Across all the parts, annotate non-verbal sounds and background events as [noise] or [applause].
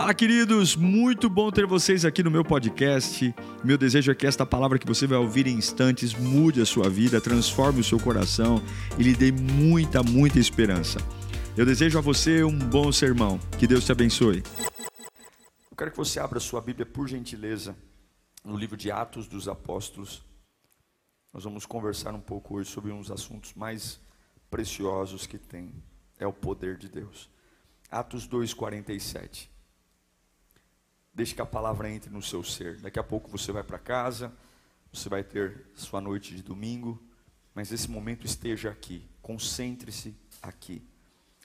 Fala, queridos! Muito bom ter vocês aqui no meu podcast. Meu desejo é que esta palavra que você vai ouvir em instantes mude a sua vida, transforme o seu coração e lhe dê muita, muita esperança. Eu desejo a você um bom sermão. Que Deus te abençoe. Eu quero que você abra sua Bíblia, por gentileza, no livro de Atos dos Apóstolos. Nós vamos conversar um pouco hoje sobre uns assuntos mais preciosos que tem. É o poder de Deus. Atos 2,47. Deixe que a palavra entre no seu ser. Daqui a pouco você vai para casa, você vai ter sua noite de domingo, mas esse momento esteja aqui, concentre-se aqui.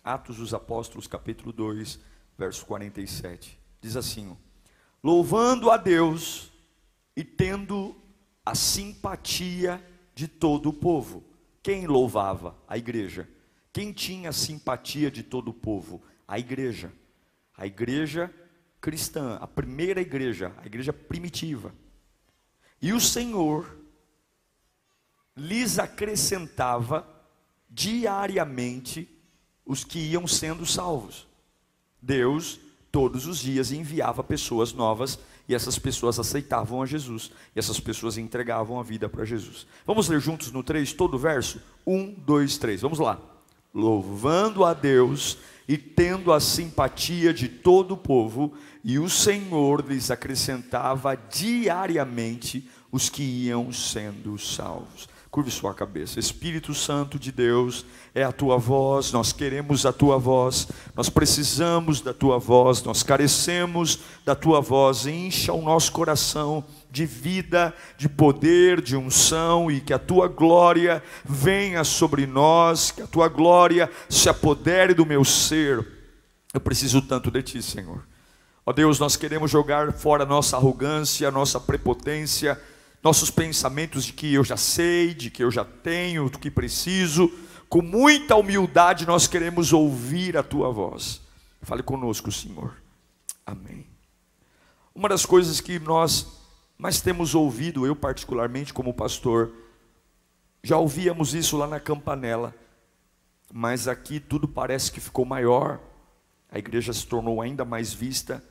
Atos dos Apóstolos, capítulo 2, verso 47. Diz assim: Louvando a Deus e tendo a simpatia de todo o povo. Quem louvava? A igreja. Quem tinha simpatia de todo o povo? A igreja. A igreja cristã, a primeira igreja, a igreja primitiva. E o Senhor lhes acrescentava diariamente os que iam sendo salvos. Deus, todos os dias, enviava pessoas novas e essas pessoas aceitavam a Jesus, e essas pessoas entregavam a vida para Jesus. Vamos ler juntos no 3, todo o verso? 1, 2, 3. Vamos lá. Louvando a Deus e tendo a simpatia de todo o povo, e o Senhor lhes acrescentava diariamente os que iam sendo salvos. Curve sua cabeça. Espírito Santo de Deus, é a tua voz, nós queremos a tua voz, nós precisamos da tua voz, nós carecemos da tua voz. Encha o nosso coração de vida, de poder, de unção e que a tua glória venha sobre nós, que a tua glória se apodere do meu ser. Eu preciso tanto de ti, Senhor. Ó Deus, nós queremos jogar fora nossa arrogância, nossa prepotência, nossos pensamentos de que eu já sei, de que eu já tenho, do que preciso. Com muita humildade nós queremos ouvir a tua voz. Fale conosco, Senhor. Amém. Uma das coisas que nós mas temos ouvido, eu particularmente como pastor, já ouvíamos isso lá na Campanela, mas aqui tudo parece que ficou maior, a igreja se tornou ainda mais vista.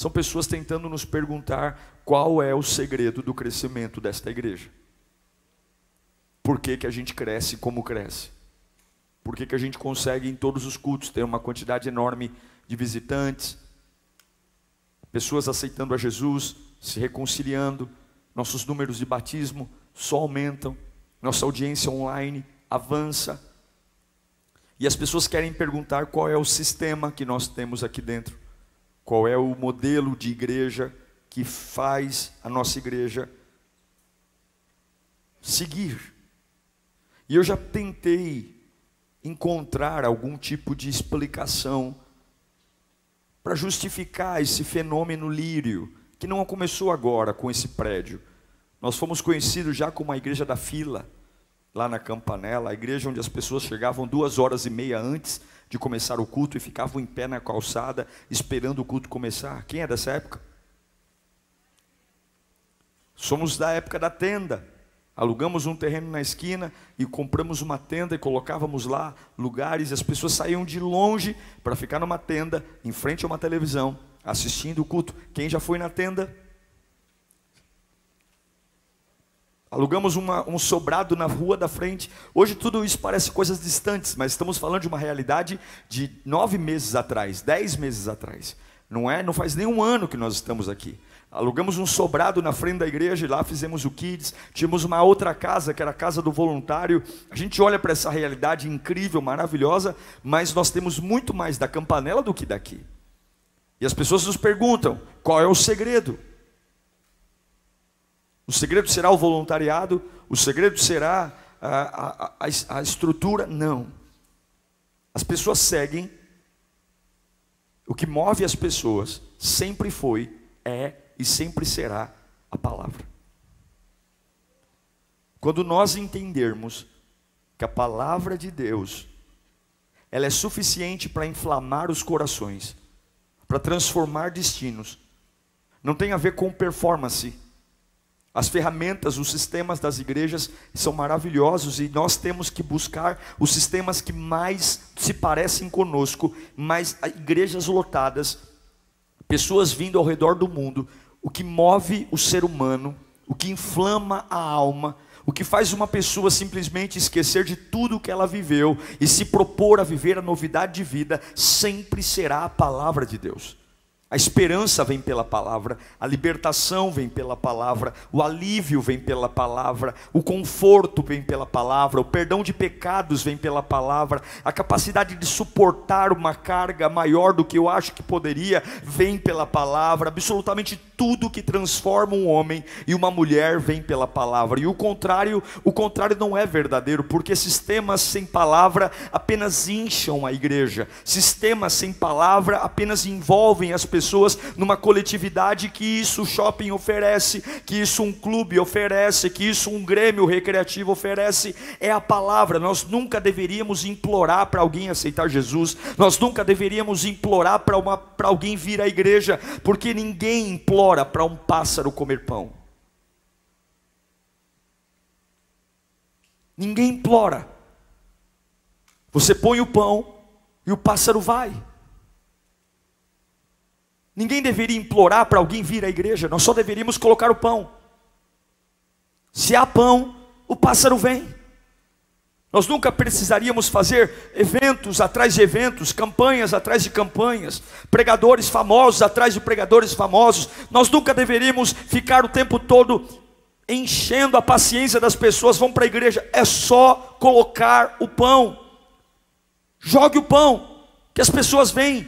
São pessoas tentando nos perguntar qual é o segredo do crescimento desta igreja. Por que, que a gente cresce como cresce? Por que, que a gente consegue em todos os cultos ter uma quantidade enorme de visitantes, pessoas aceitando a Jesus, se reconciliando, nossos números de batismo só aumentam, nossa audiência online avança. E as pessoas querem perguntar qual é o sistema que nós temos aqui dentro, qual é o modelo de igreja que faz a nossa igreja seguir. E eu já tentei encontrar algum tipo de explicação para justificar esse fenômeno lírio que não começou agora com esse prédio. Nós fomos conhecidos já como a igreja da fila, lá na Campanela, a igreja onde as pessoas chegavam duas horas e meia antes de começar o culto e ficavam em pé na calçada esperando o culto começar. Quem é dessa época? Somos da época da tenda. Alugamos um terreno na esquina e compramos uma tenda e colocávamos lá lugares e as pessoas saíam de longe para ficar numa tenda em frente a uma televisão assistindo o culto. Quem já foi na tenda? Alugamos uma, um sobrado na rua da frente. Hoje tudo isso parece coisas distantes, mas estamos falando de uma realidade de nove meses atrás, dez meses atrás. Não é? Não faz nem um ano que nós estamos aqui. Alugamos um sobrado na frente da igreja e lá fizemos o kids. Tínhamos uma outra casa, que era a casa do voluntário. A gente olha para essa realidade incrível, maravilhosa, mas nós temos muito mais da campanela do que daqui. E as pessoas nos perguntam: qual é o segredo? O segredo será o voluntariado? O segredo será a, a, a, a estrutura? Não. As pessoas seguem. O que move as pessoas sempre foi, é e sempre será a palavra. Quando nós entendermos que a palavra de Deus ela é suficiente para inflamar os corações, para transformar destinos. Não tem a ver com performance. As ferramentas, os sistemas das igrejas são maravilhosos e nós temos que buscar os sistemas que mais se parecem conosco, mas igrejas lotadas, pessoas vindo ao redor do mundo, o que move o ser humano, o que inflama a alma, o que faz uma pessoa simplesmente esquecer de tudo que ela viveu e se propor a viver a novidade de vida, sempre será a palavra de Deus. A esperança vem pela palavra, a libertação vem pela palavra, o alívio vem pela palavra, o conforto vem pela palavra, o perdão de pecados vem pela palavra, a capacidade de suportar uma carga maior do que eu acho que poderia vem pela palavra, absolutamente tudo que transforma um homem e uma mulher vem pela palavra. E o contrário, o contrário não é verdadeiro, porque sistemas sem palavra apenas incham a igreja. Sistemas sem palavra apenas envolvem as pessoas pessoas numa coletividade que isso shopping oferece, que isso um clube oferece, que isso um grêmio recreativo oferece, é a palavra. Nós nunca deveríamos implorar para alguém aceitar Jesus, nós nunca deveríamos implorar para alguém vir à igreja, porque ninguém implora para um pássaro comer pão. Ninguém implora. Você põe o pão e o pássaro vai. Ninguém deveria implorar para alguém vir à igreja, nós só deveríamos colocar o pão. Se há pão, o pássaro vem. Nós nunca precisaríamos fazer eventos atrás de eventos, campanhas atrás de campanhas, pregadores famosos atrás de pregadores famosos. Nós nunca deveríamos ficar o tempo todo enchendo a paciência das pessoas. Vão para a igreja, é só colocar o pão. Jogue o pão, que as pessoas vêm.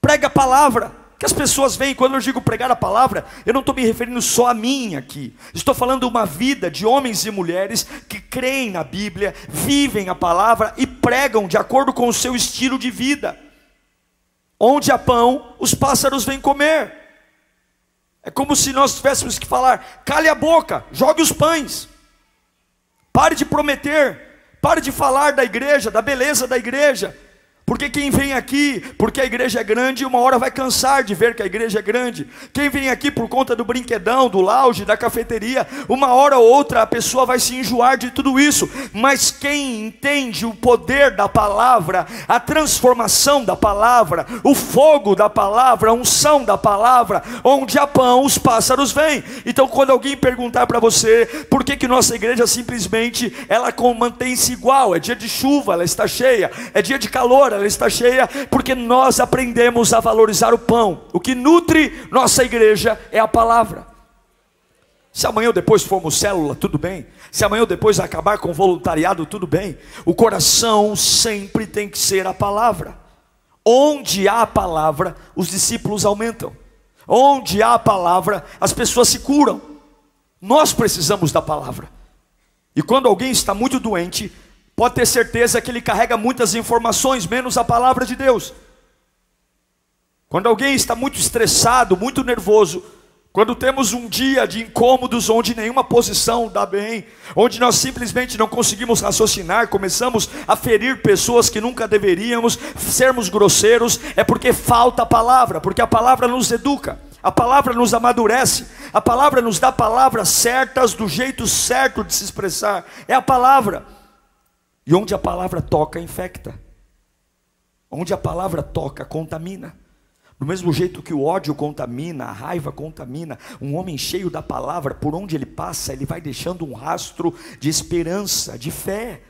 Prega a palavra que as pessoas veem, quando eu digo pregar a palavra, eu não estou me referindo só a mim aqui. Estou falando uma vida de homens e mulheres que creem na Bíblia, vivem a palavra e pregam de acordo com o seu estilo de vida. Onde há pão, os pássaros vêm comer. É como se nós tivéssemos que falar: cale a boca, jogue os pães. Pare de prometer, pare de falar da igreja, da beleza da igreja. Porque quem vem aqui, porque a igreja é grande, uma hora vai cansar de ver que a igreja é grande. Quem vem aqui por conta do brinquedão, do lounge, da cafeteria, uma hora ou outra a pessoa vai se enjoar de tudo isso. Mas quem entende o poder da palavra, a transformação da palavra, o fogo da palavra, a unção da palavra, onde há pão, os pássaros vêm. Então, quando alguém perguntar para você por que, que nossa igreja simplesmente ela mantém-se igual, é dia de chuva, ela está cheia, é dia de calor, ela está cheia, porque nós aprendemos a valorizar o pão. O que nutre nossa igreja é a palavra. Se amanhã ou depois formos célula, tudo bem. Se amanhã ou depois acabar com voluntariado, tudo bem. O coração sempre tem que ser a palavra. Onde há a palavra, os discípulos aumentam. Onde há a palavra, as pessoas se curam. Nós precisamos da palavra. E quando alguém está muito doente, pode ter certeza que ele carrega muitas informações, menos a palavra de Deus. Quando alguém está muito estressado, muito nervoso, quando temos um dia de incômodos onde nenhuma posição dá bem, onde nós simplesmente não conseguimos raciocinar, começamos a ferir pessoas que nunca deveríamos, sermos grosseiros, é porque falta a palavra, porque a palavra nos educa, a palavra nos amadurece, a palavra nos dá palavras certas do jeito certo de se expressar, é a palavra. E onde a palavra toca, infecta. Onde a palavra toca, contamina. Do mesmo jeito que o ódio contamina, a raiva contamina, um homem cheio da palavra, por onde ele passa, ele vai deixando um rastro de esperança, de fé.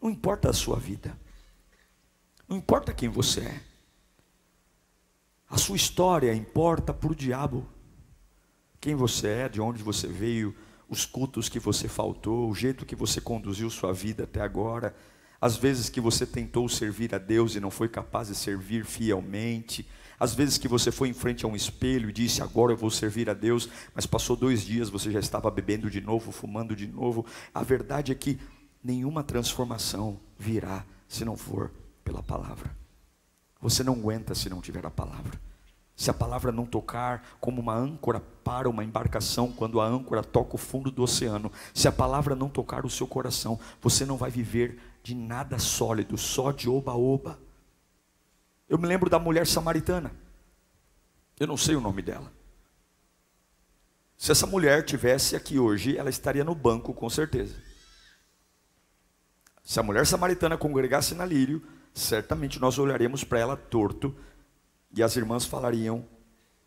Não importa a sua vida, não importa quem você é, a sua história importa para o diabo quem você é, de onde você veio, os cultos que você faltou, o jeito que você conduziu sua vida até agora, as vezes que você tentou servir a Deus e não foi capaz de servir fielmente, as vezes que você foi em frente a um espelho e disse agora eu vou servir a Deus, mas passou dois dias você já estava bebendo de novo, fumando de novo. A verdade é que nenhuma transformação virá se não for pela palavra. Você não aguenta se não tiver a palavra se a palavra não tocar como uma âncora para uma embarcação, quando a âncora toca o fundo do oceano, se a palavra não tocar o seu coração, você não vai viver de nada sólido, só de oba-oba. Eu me lembro da mulher samaritana, eu não sei o nome dela. Se essa mulher tivesse aqui hoje, ela estaria no banco com certeza. Se a mulher samaritana congregasse na Lírio, certamente nós olharemos para ela torto e as irmãs falariam: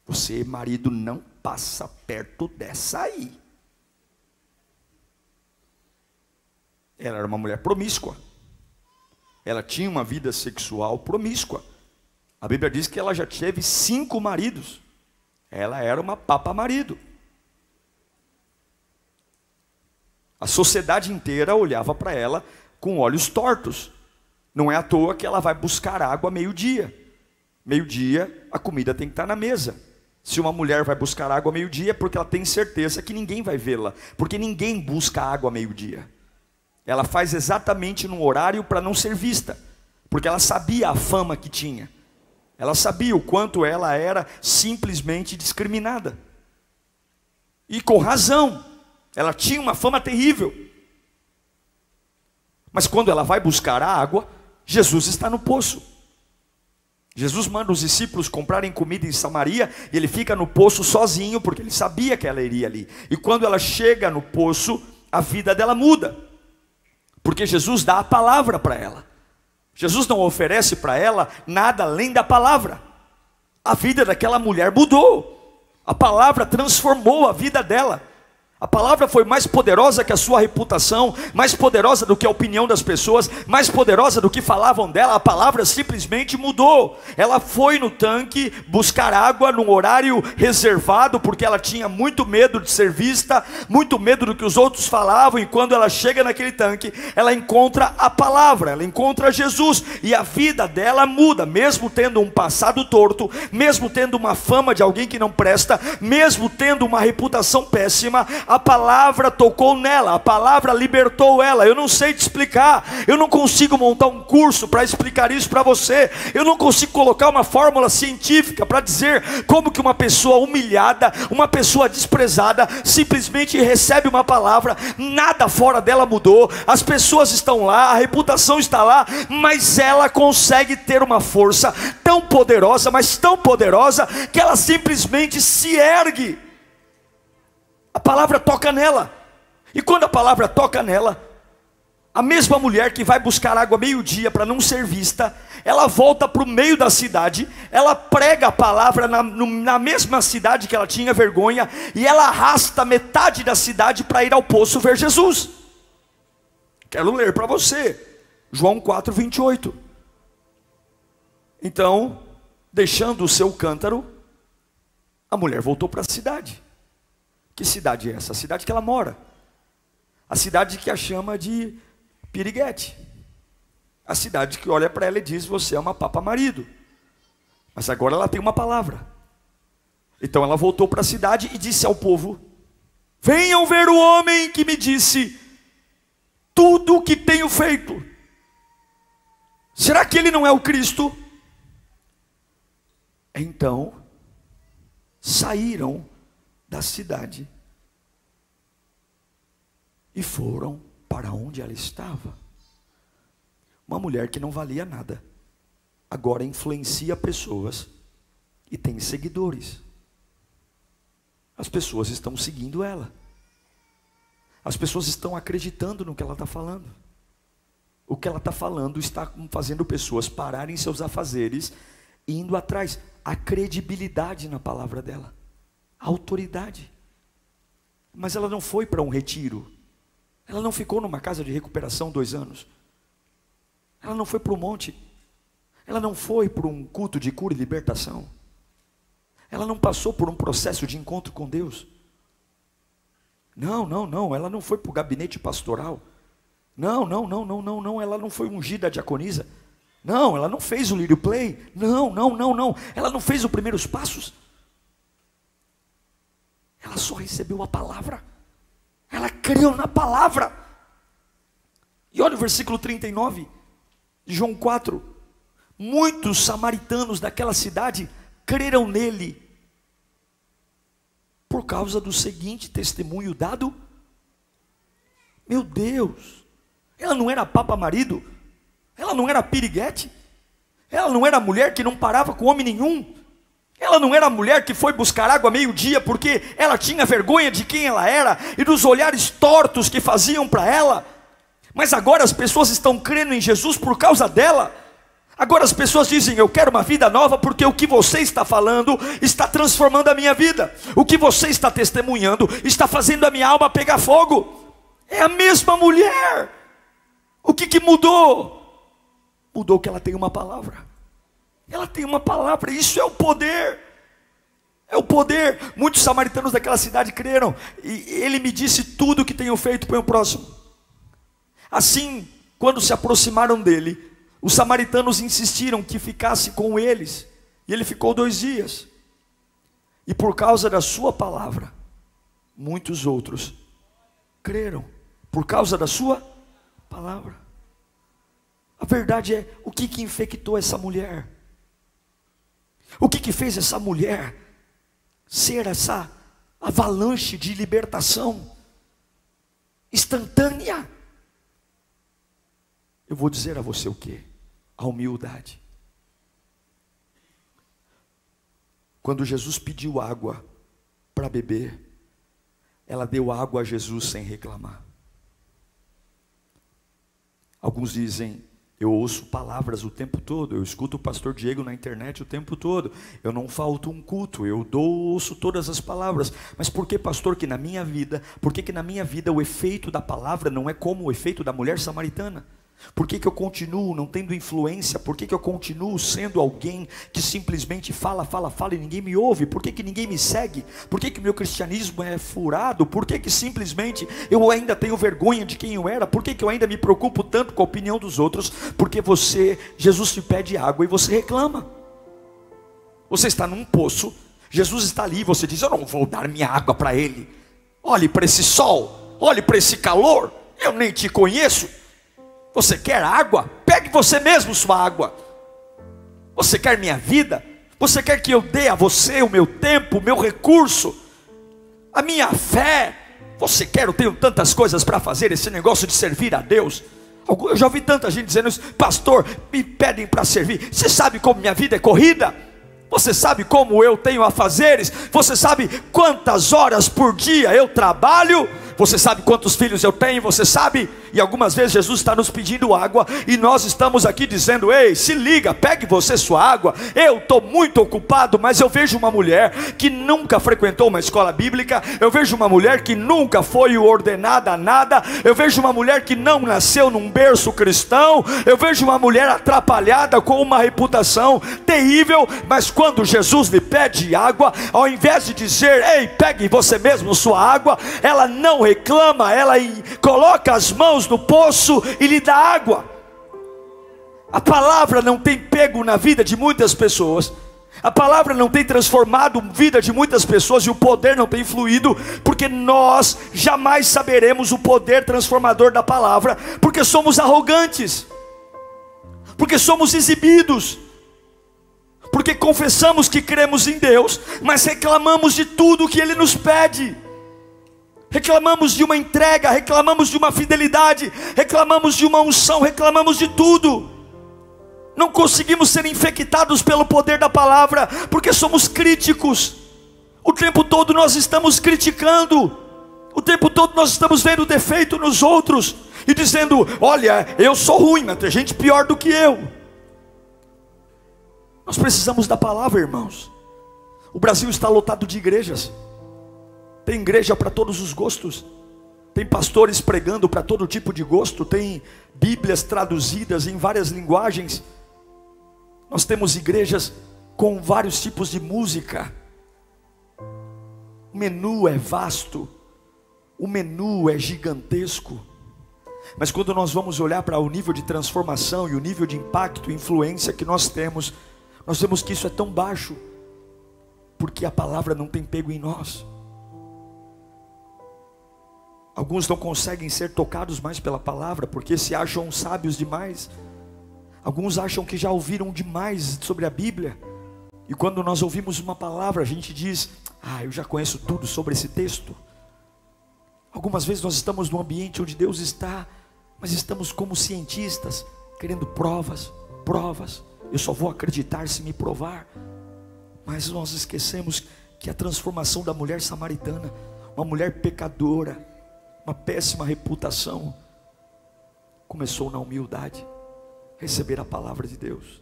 Você, marido, não passa perto dessa aí. Ela era uma mulher promíscua. Ela tinha uma vida sexual promíscua. A Bíblia diz que ela já teve cinco maridos. Ela era uma papa-marido. A sociedade inteira olhava para ela com olhos tortos. Não é à toa que ela vai buscar água meio-dia. Meio-dia, a comida tem que estar na mesa. Se uma mulher vai buscar água meio-dia, é porque ela tem certeza que ninguém vai vê-la, porque ninguém busca água meio-dia. Ela faz exatamente no horário para não ser vista, porque ela sabia a fama que tinha. Ela sabia o quanto ela era simplesmente discriminada. E com razão. Ela tinha uma fama terrível. Mas quando ela vai buscar a água, Jesus está no poço. Jesus manda os discípulos comprarem comida em Samaria e ele fica no poço sozinho, porque ele sabia que ela iria ali. E quando ela chega no poço, a vida dela muda, porque Jesus dá a palavra para ela. Jesus não oferece para ela nada além da palavra. A vida daquela mulher mudou, a palavra transformou a vida dela. A palavra foi mais poderosa que a sua reputação, mais poderosa do que a opinião das pessoas, mais poderosa do que falavam dela. A palavra simplesmente mudou. Ela foi no tanque buscar água num horário reservado, porque ela tinha muito medo de ser vista, muito medo do que os outros falavam. E quando ela chega naquele tanque, ela encontra a palavra, ela encontra Jesus, e a vida dela muda, mesmo tendo um passado torto, mesmo tendo uma fama de alguém que não presta, mesmo tendo uma reputação péssima a palavra tocou nela, a palavra libertou ela. Eu não sei te explicar, eu não consigo montar um curso para explicar isso para você. Eu não consigo colocar uma fórmula científica para dizer como que uma pessoa humilhada, uma pessoa desprezada, simplesmente recebe uma palavra, nada fora dela mudou. As pessoas estão lá, a reputação está lá, mas ela consegue ter uma força tão poderosa, mas tão poderosa que ela simplesmente se ergue a palavra toca nela. E quando a palavra toca nela, a mesma mulher que vai buscar água meio-dia para não ser vista, ela volta para o meio da cidade, ela prega a palavra na, na mesma cidade que ela tinha vergonha, e ela arrasta metade da cidade para ir ao poço ver Jesus. Quero ler para você, João 4, 28. Então, deixando o seu cântaro, a mulher voltou para a cidade. Que cidade é essa? A cidade que ela mora. A cidade que a chama de Piriguete. A cidade que olha para ela e diz: Você é uma papa marido. Mas agora ela tem uma palavra. Então ela voltou para a cidade e disse ao povo: Venham ver o homem que me disse tudo o que tenho feito. Será que ele não é o Cristo? Então saíram da cidade e foram para onde ela estava. Uma mulher que não valia nada, agora influencia pessoas e tem seguidores. As pessoas estão seguindo ela. As pessoas estão acreditando no que ela está falando. O que ela está falando está fazendo pessoas pararem seus afazeres e indo atrás. A credibilidade na palavra dela autoridade. Mas ela não foi para um retiro. Ela não ficou numa casa de recuperação dois anos. Ela não foi para o monte. Ela não foi para um culto de cura e libertação. Ela não passou por um processo de encontro com Deus. Não, não, não. Ela não foi para o gabinete pastoral. Não, não, não, não, não, não. Ela não foi ungida diaconisa. Não, ela não fez o lírio play. Não, não, não, não. Ela não fez os primeiros passos. Ela só recebeu a palavra. Ela creu na palavra. E olha o versículo 39 de João 4. Muitos samaritanos daquela cidade creram nele por causa do seguinte testemunho dado. Meu Deus, ela não era papa marido, ela não era piriguete, ela não era mulher que não parava com homem nenhum, ela não era a mulher que foi buscar água meio-dia porque ela tinha vergonha de quem ela era e dos olhares tortos que faziam para ela. Mas agora as pessoas estão crendo em Jesus por causa dela. Agora as pessoas dizem: Eu quero uma vida nova porque o que você está falando está transformando a minha vida. O que você está testemunhando está fazendo a minha alma pegar fogo. É a mesma mulher. O que, que mudou? Mudou que ela tem uma palavra. Ela tem uma palavra, isso é o poder. É o poder. Muitos samaritanos daquela cidade creram. E ele me disse tudo o que tenho feito para o próximo. Assim, quando se aproximaram dele, os samaritanos insistiram que ficasse com eles. E ele ficou dois dias. E por causa da sua palavra, muitos outros creram. Por causa da sua palavra. A verdade é, o que, que infectou essa mulher? O que, que fez essa mulher ser essa avalanche de libertação instantânea? Eu vou dizer a você o que? A humildade. Quando Jesus pediu água para beber, ela deu água a Jesus sem reclamar. Alguns dizem, eu ouço palavras o tempo todo, eu escuto o pastor Diego na internet o tempo todo. Eu não falto um culto, eu dou, ouço todas as palavras. Mas por que, pastor, que na minha vida, por que, que na minha vida o efeito da palavra não é como o efeito da mulher samaritana? Por que, que eu continuo não tendo influência? Por que, que eu continuo sendo alguém que simplesmente fala, fala, fala e ninguém me ouve? Por que, que ninguém me segue? Por que, que meu cristianismo é furado? Por que, que simplesmente eu ainda tenho vergonha de quem eu era? Por que, que eu ainda me preocupo tanto com a opinião dos outros? Porque você, Jesus te pede água e você reclama. Você está num poço, Jesus está ali e você diz: Eu não vou dar minha água para ele. Olhe para esse sol, olhe para esse calor, eu nem te conheço. Você quer água? Pegue você mesmo sua água. Você quer minha vida? Você quer que eu dê a você o meu tempo, o meu recurso, a minha fé? Você quer? Eu tenho tantas coisas para fazer, esse negócio de servir a Deus. Eu já ouvi tanta gente dizendo isso, pastor, me pedem para servir. Você sabe como minha vida é corrida? Você sabe como eu tenho a fazeres? Você sabe quantas horas por dia eu trabalho? Você sabe quantos filhos eu tenho? Você sabe? E algumas vezes Jesus está nos pedindo água e nós estamos aqui dizendo: Ei, se liga, pegue você sua água. Eu estou muito ocupado, mas eu vejo uma mulher que nunca frequentou uma escola bíblica. Eu vejo uma mulher que nunca foi ordenada a nada. Eu vejo uma mulher que não nasceu num berço cristão. Eu vejo uma mulher atrapalhada com uma reputação terrível. Mas quando Jesus lhe pede água, ao invés de dizer: Ei, pegue você mesmo sua água, ela não reclama, ela coloca as mãos no poço e lhe dá água. A palavra não tem pego na vida de muitas pessoas. A palavra não tem transformado a vida de muitas pessoas e o poder não tem fluído, porque nós jamais saberemos o poder transformador da palavra, porque somos arrogantes, porque somos exibidos, porque confessamos que cremos em Deus, mas reclamamos de tudo que Ele nos pede reclamamos de uma entrega, reclamamos de uma fidelidade, reclamamos de uma unção, reclamamos de tudo. Não conseguimos ser infectados pelo poder da palavra, porque somos críticos. O tempo todo nós estamos criticando, o tempo todo nós estamos vendo defeito nos outros e dizendo: Olha, eu sou ruim, mas tem gente pior do que eu. Nós precisamos da palavra, irmãos. O Brasil está lotado de igrejas. Tem igreja para todos os gostos. Tem pastores pregando para todo tipo de gosto, tem Bíblias traduzidas em várias linguagens. Nós temos igrejas com vários tipos de música. O menu é vasto, o menu é gigantesco. Mas quando nós vamos olhar para o nível de transformação e o nível de impacto e influência que nós temos, nós vemos que isso é tão baixo, porque a palavra não tem pego em nós. Alguns não conseguem ser tocados mais pela palavra porque se acham sábios demais. Alguns acham que já ouviram demais sobre a Bíblia. E quando nós ouvimos uma palavra, a gente diz: Ah, eu já conheço tudo sobre esse texto. Algumas vezes nós estamos num ambiente onde Deus está, mas estamos como cientistas, querendo provas, provas. Eu só vou acreditar se me provar. Mas nós esquecemos que a transformação da mulher samaritana, uma mulher pecadora, uma péssima reputação, começou na humildade, receber a palavra de Deus.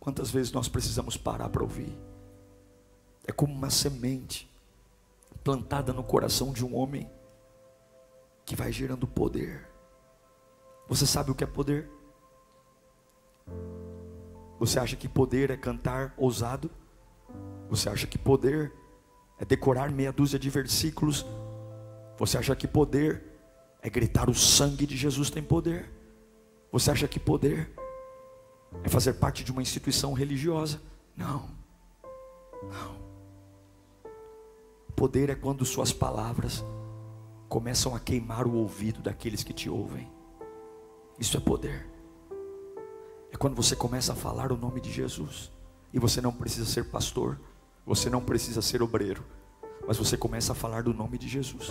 Quantas vezes nós precisamos parar para ouvir? É como uma semente plantada no coração de um homem que vai gerando poder. Você sabe o que é poder? Você acha que poder é cantar ousado? Você acha que poder é decorar meia dúzia de versículos? Você acha que poder é gritar o sangue de Jesus tem poder? Você acha que poder é fazer parte de uma instituição religiosa? Não. Não. Poder é quando suas palavras começam a queimar o ouvido daqueles que te ouvem. Isso é poder. É quando você começa a falar o nome de Jesus. E você não precisa ser pastor, você não precisa ser obreiro, mas você começa a falar do nome de Jesus.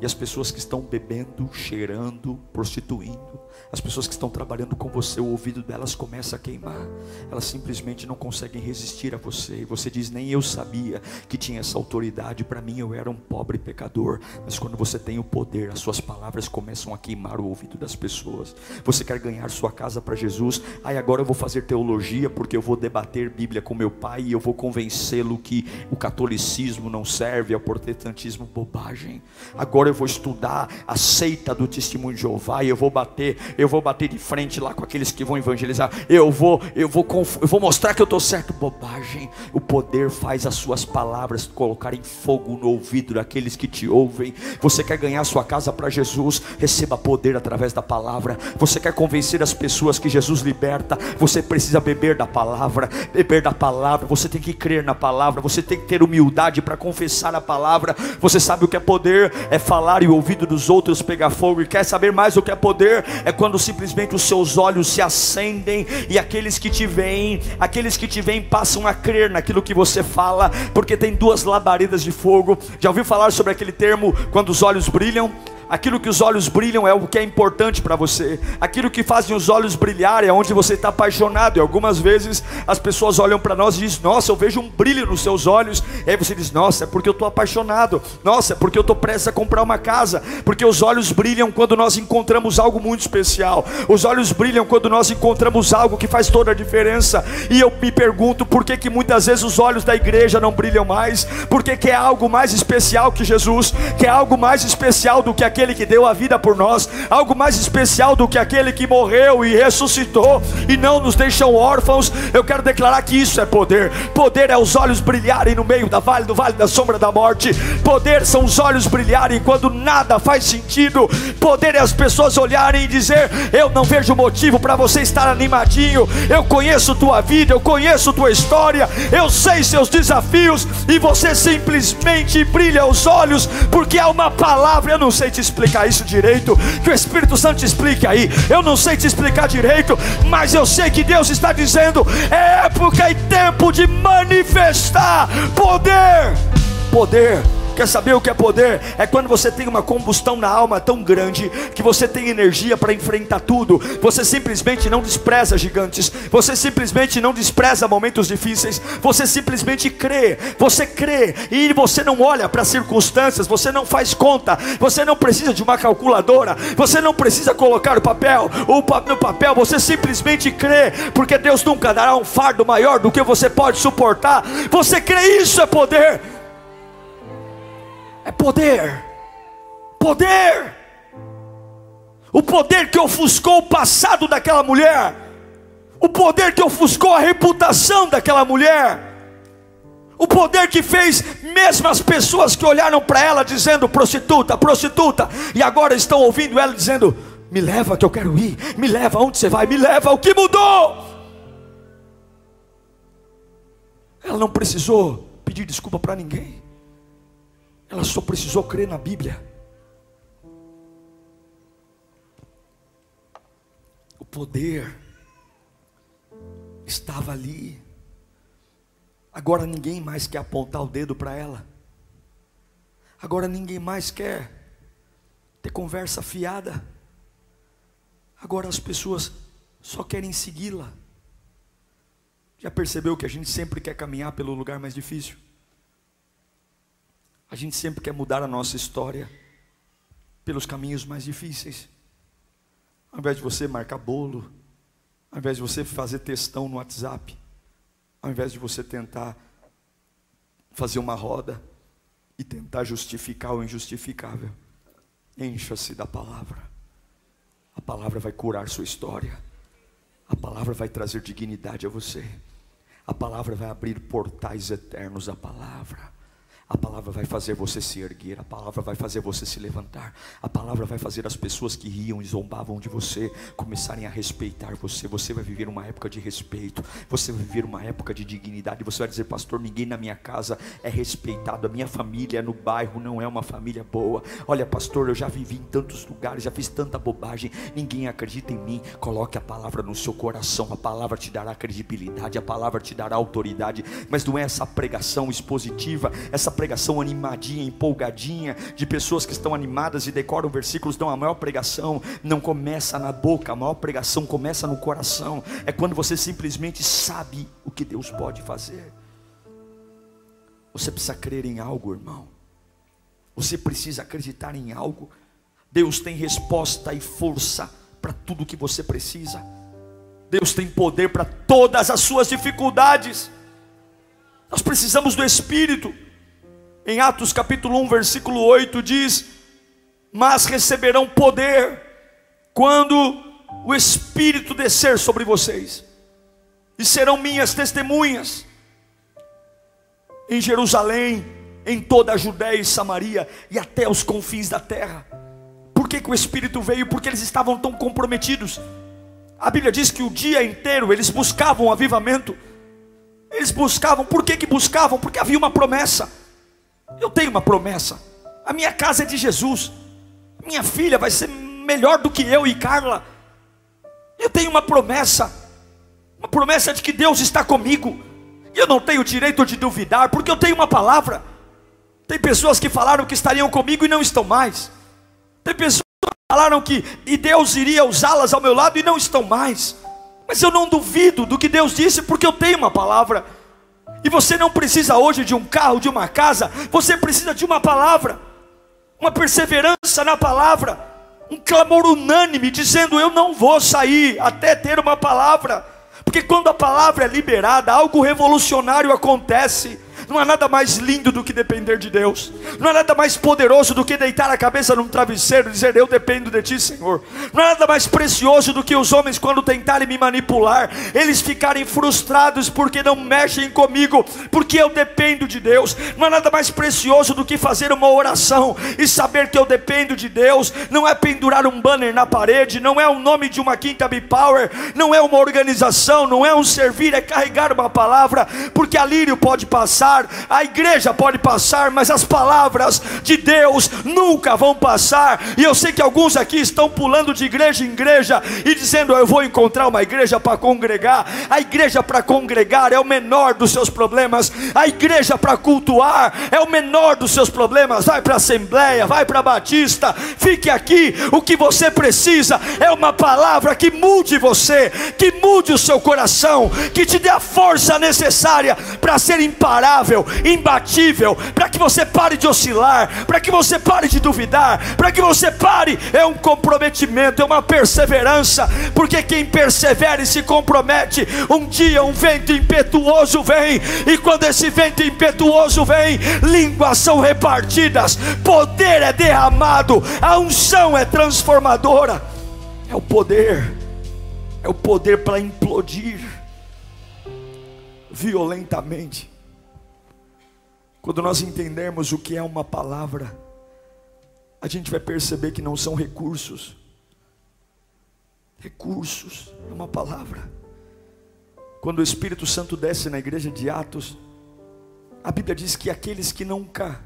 E as pessoas que estão bebendo, cheirando, prostituindo, as pessoas que estão trabalhando com você, o ouvido delas começa a queimar. Elas simplesmente não conseguem resistir a você. E você diz: Nem eu sabia que tinha essa autoridade. Para mim, eu era um pobre pecador. Mas quando você tem o poder, as suas palavras começam a queimar o ouvido das pessoas. Você quer ganhar sua casa para Jesus? Aí agora eu vou fazer teologia porque eu vou debater Bíblia com meu pai e eu vou convencê-lo que o catolicismo não serve ao protestantismo bobagem. Agora eu vou estudar a seita do testemunho de Jeová e eu vou bater eu vou bater de frente lá com aqueles que vão evangelizar, eu vou, eu vou, eu vou mostrar que eu estou certo. Bobagem, o poder faz as suas palavras colocarem fogo no ouvido daqueles que te ouvem. Você quer ganhar sua casa para Jesus? Receba poder através da palavra. Você quer convencer as pessoas que Jesus liberta? Você precisa beber da palavra, beber da palavra. Você tem que crer na palavra, você tem que ter humildade para confessar a palavra. Você sabe o que é poder? É falar e o ouvido dos outros pegar fogo. E quer saber mais o que é poder? É quando simplesmente os seus olhos se acendem e aqueles que te veem, aqueles que te veem passam a crer naquilo que você fala, porque tem duas labaredas de fogo. Já ouviu falar sobre aquele termo quando os olhos brilham? Aquilo que os olhos brilham é o que é importante para você. Aquilo que fazem os olhos brilhar é onde você está apaixonado. E algumas vezes as pessoas olham para nós e dizem: Nossa, eu vejo um brilho nos seus olhos. E aí você diz: Nossa, é porque eu estou apaixonado. Nossa, é porque eu estou prestes a comprar uma casa. Porque os olhos brilham quando nós encontramos algo muito especial. Os olhos brilham quando nós encontramos algo que faz toda a diferença. E eu me pergunto por que, que muitas vezes os olhos da igreja não brilham mais. Por que, é algo mais especial que Jesus? Que é algo mais especial do que a aquele que deu a vida por nós, algo mais especial do que aquele que morreu e ressuscitou e não nos deixam órfãos. Eu quero declarar que isso é poder. Poder é os olhos brilharem no meio da vale do vale da sombra da morte. Poder são os olhos brilharem quando nada faz sentido. Poder é as pessoas olharem e dizer: "Eu não vejo motivo para você estar animadinho. Eu conheço tua vida, eu conheço tua história, eu sei seus desafios e você simplesmente brilha os olhos porque há uma palavra, eu não sei te explicar isso direito, que o Espírito Santo te explique aí. Eu não sei te explicar direito, mas eu sei que Deus está dizendo: é época e tempo de manifestar poder. Poder Quer saber o que é poder? É quando você tem uma combustão na alma tão grande que você tem energia para enfrentar tudo. Você simplesmente não despreza gigantes. Você simplesmente não despreza momentos difíceis. Você simplesmente crê. Você crê e você não olha para as circunstâncias. Você não faz conta. Você não precisa de uma calculadora. Você não precisa colocar o papel ou no papel. Você simplesmente crê, porque Deus nunca dará um fardo maior do que você pode suportar. Você crê isso é poder é poder. Poder. O poder que ofuscou o passado daquela mulher. O poder que ofuscou a reputação daquela mulher. O poder que fez mesmo as pessoas que olharam para ela dizendo prostituta, prostituta, e agora estão ouvindo ela dizendo: Me leva que eu quero ir, me leva onde você vai, me leva. O que mudou? Ela não precisou pedir desculpa para ninguém. Ela só precisou crer na Bíblia. O poder estava ali. Agora ninguém mais quer apontar o dedo para ela. Agora ninguém mais quer ter conversa fiada. Agora as pessoas só querem segui-la. Já percebeu que a gente sempre quer caminhar pelo lugar mais difícil? A gente sempre quer mudar a nossa história pelos caminhos mais difíceis. Ao invés de você marcar bolo, ao invés de você fazer textão no WhatsApp, ao invés de você tentar fazer uma roda e tentar justificar o injustificável, encha-se da palavra. A palavra vai curar sua história. A palavra vai trazer dignidade a você. A palavra vai abrir portais eternos à palavra. A palavra vai fazer você se erguer, a palavra vai fazer você se levantar, a palavra vai fazer as pessoas que riam e zombavam de você começarem a respeitar você. Você vai viver uma época de respeito, você vai viver uma época de dignidade. Você vai dizer, pastor, ninguém na minha casa é respeitado, a minha família no bairro não é uma família boa. Olha, pastor, eu já vivi em tantos lugares, já fiz tanta bobagem, ninguém acredita em mim. Coloque a palavra no seu coração, a palavra te dará credibilidade, a palavra te dará autoridade, mas não é essa pregação expositiva, essa pregação animadinha, empolgadinha, de pessoas que estão animadas e decoram versículos. Não, a maior pregação não começa na boca, a maior pregação começa no coração. É quando você simplesmente sabe o que Deus pode fazer. Você precisa crer em algo, irmão. Você precisa acreditar em algo. Deus tem resposta e força para tudo que você precisa. Deus tem poder para todas as suas dificuldades. Nós precisamos do Espírito. Em Atos capítulo 1, versículo 8 diz: Mas receberão poder quando o Espírito descer sobre vocês, e serão minhas testemunhas em Jerusalém, em toda a Judéia e Samaria e até os confins da terra. Por que, que o Espírito veio? Porque eles estavam tão comprometidos. A Bíblia diz que o dia inteiro eles buscavam avivamento. Eles buscavam, por que, que buscavam? Porque havia uma promessa. Eu tenho uma promessa. A minha casa é de Jesus. Minha filha vai ser melhor do que eu e Carla. Eu tenho uma promessa. Uma promessa de que Deus está comigo. E eu não tenho direito de duvidar, porque eu tenho uma palavra. Tem pessoas que falaram que estariam comigo e não estão mais. Tem pessoas que falaram que e Deus iria usá-las ao meu lado e não estão mais. Mas eu não duvido do que Deus disse, porque eu tenho uma palavra. E você não precisa hoje de um carro, de uma casa, você precisa de uma palavra, uma perseverança na palavra, um clamor unânime dizendo: Eu não vou sair até ter uma palavra, porque quando a palavra é liberada, algo revolucionário acontece. Não há nada mais lindo do que depender de Deus. Não há nada mais poderoso do que deitar a cabeça num travesseiro e dizer: Eu dependo de Ti, Senhor. Não há nada mais precioso do que os homens, quando tentarem me manipular, eles ficarem frustrados porque não mexem comigo, porque eu dependo de Deus. Não há nada mais precioso do que fazer uma oração e saber que eu dependo de Deus. Não é pendurar um banner na parede, não é o nome de uma quinta B-Power, não é uma organização, não é um servir, é carregar uma palavra, porque a lírio pode passar passar, a igreja pode passar, mas as palavras de Deus nunca vão passar. E eu sei que alguns aqui estão pulando de igreja em igreja e dizendo: Eu vou encontrar uma igreja para congregar. A igreja para congregar é o menor dos seus problemas, a igreja para cultuar é o menor dos seus problemas. Vai para a Assembleia, vai para a Batista, fique aqui. O que você precisa é uma palavra que mude você, que mude o seu coração, que te dê a força necessária para ser imparável imbatível, para que você pare de oscilar, para que você pare de duvidar, para que você pare, é um comprometimento, é uma perseverança, porque quem persevera e se compromete, um dia um vento impetuoso vem, e quando esse vento impetuoso vem, línguas são repartidas, poder é derramado, a unção é transformadora, é o poder, é o poder para implodir violentamente. Quando nós entendermos o que é uma palavra, a gente vai perceber que não são recursos. Recursos é uma palavra. Quando o Espírito Santo desce na igreja de Atos, a Bíblia diz que aqueles que nunca,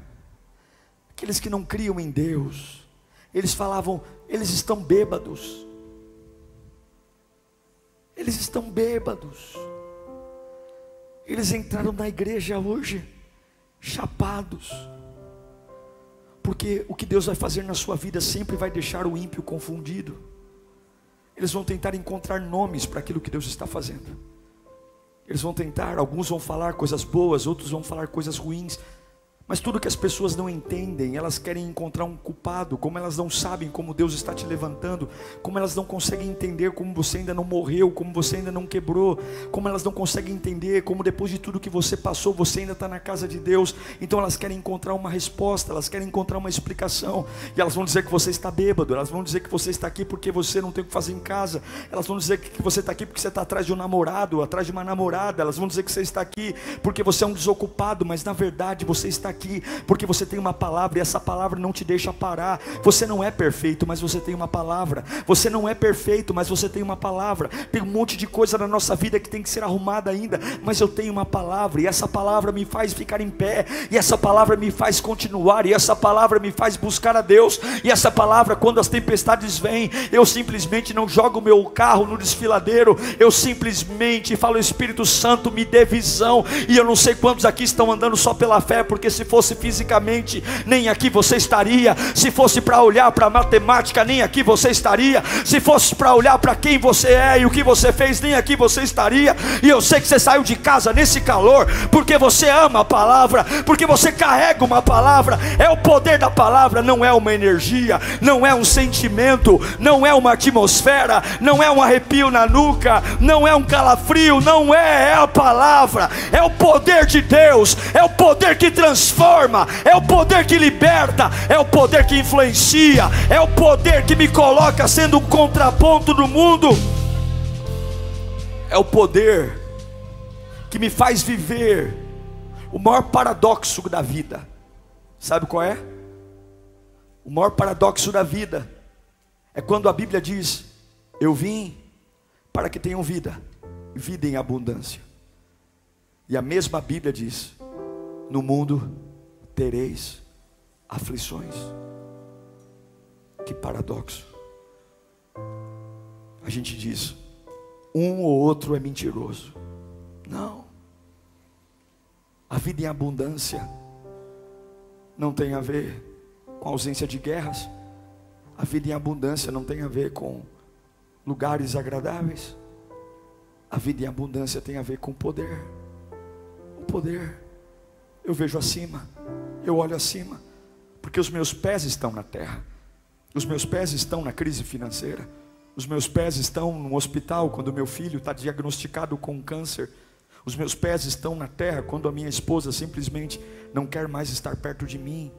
aqueles que não criam em Deus, eles falavam, eles estão bêbados. Eles estão bêbados. Eles entraram na igreja hoje chapados. Porque o que Deus vai fazer na sua vida sempre vai deixar o ímpio confundido. Eles vão tentar encontrar nomes para aquilo que Deus está fazendo. Eles vão tentar, alguns vão falar coisas boas, outros vão falar coisas ruins. Mas tudo que as pessoas não entendem, elas querem encontrar um culpado, como elas não sabem como Deus está te levantando, como elas não conseguem entender como você ainda não morreu, como você ainda não quebrou, como elas não conseguem entender como depois de tudo que você passou, você ainda está na casa de Deus. Então elas querem encontrar uma resposta, elas querem encontrar uma explicação, e elas vão dizer que você está bêbado, elas vão dizer que você está aqui porque você não tem o que fazer em casa, elas vão dizer que você está aqui porque você está atrás de um namorado, atrás de uma namorada, elas vão dizer que você está aqui porque você é um desocupado, mas na verdade você está aqui aqui, porque você tem uma palavra e essa palavra não te deixa parar. Você não é perfeito, mas você tem uma palavra. Você não é perfeito, mas você tem uma palavra. Tem um monte de coisa na nossa vida que tem que ser arrumada ainda, mas eu tenho uma palavra e essa palavra me faz ficar em pé, e essa palavra me faz continuar, e essa palavra me faz buscar a Deus, e essa palavra, quando as tempestades vêm, eu simplesmente não jogo meu carro no desfiladeiro, eu simplesmente falo, Espírito Santo, me dê visão, e eu não sei quantos aqui estão andando só pela fé, porque se fosse fisicamente, nem aqui você estaria. Se fosse para olhar para matemática, nem aqui você estaria. Se fosse para olhar para quem você é e o que você fez, nem aqui você estaria. E eu sei que você saiu de casa nesse calor, porque você ama a palavra, porque você carrega uma palavra. É o poder da palavra, não é uma energia, não é um sentimento, não é uma atmosfera, não é um arrepio na nuca, não é um calafrio, não é, é a palavra, é o poder de Deus, é o poder que transforma transforma, é o poder que liberta, é o poder que influencia, é o poder que me coloca sendo um contraponto do mundo, é o poder que me faz viver o maior paradoxo da vida. Sabe qual é? O maior paradoxo da vida é quando a Bíblia diz: Eu vim para que tenham vida, vida em abundância. E a mesma Bíblia diz: No mundo tereis aflições. Que paradoxo. A gente diz, um ou outro é mentiroso. Não. A vida em abundância não tem a ver com ausência de guerras. A vida em abundância não tem a ver com lugares agradáveis. A vida em abundância tem a ver com poder. O poder. Eu vejo acima eu olho acima, porque os meus pés estão na terra, os meus pés estão na crise financeira, os meus pés estão no hospital quando meu filho está diagnosticado com câncer, os meus pés estão na terra quando a minha esposa simplesmente não quer mais estar perto de mim.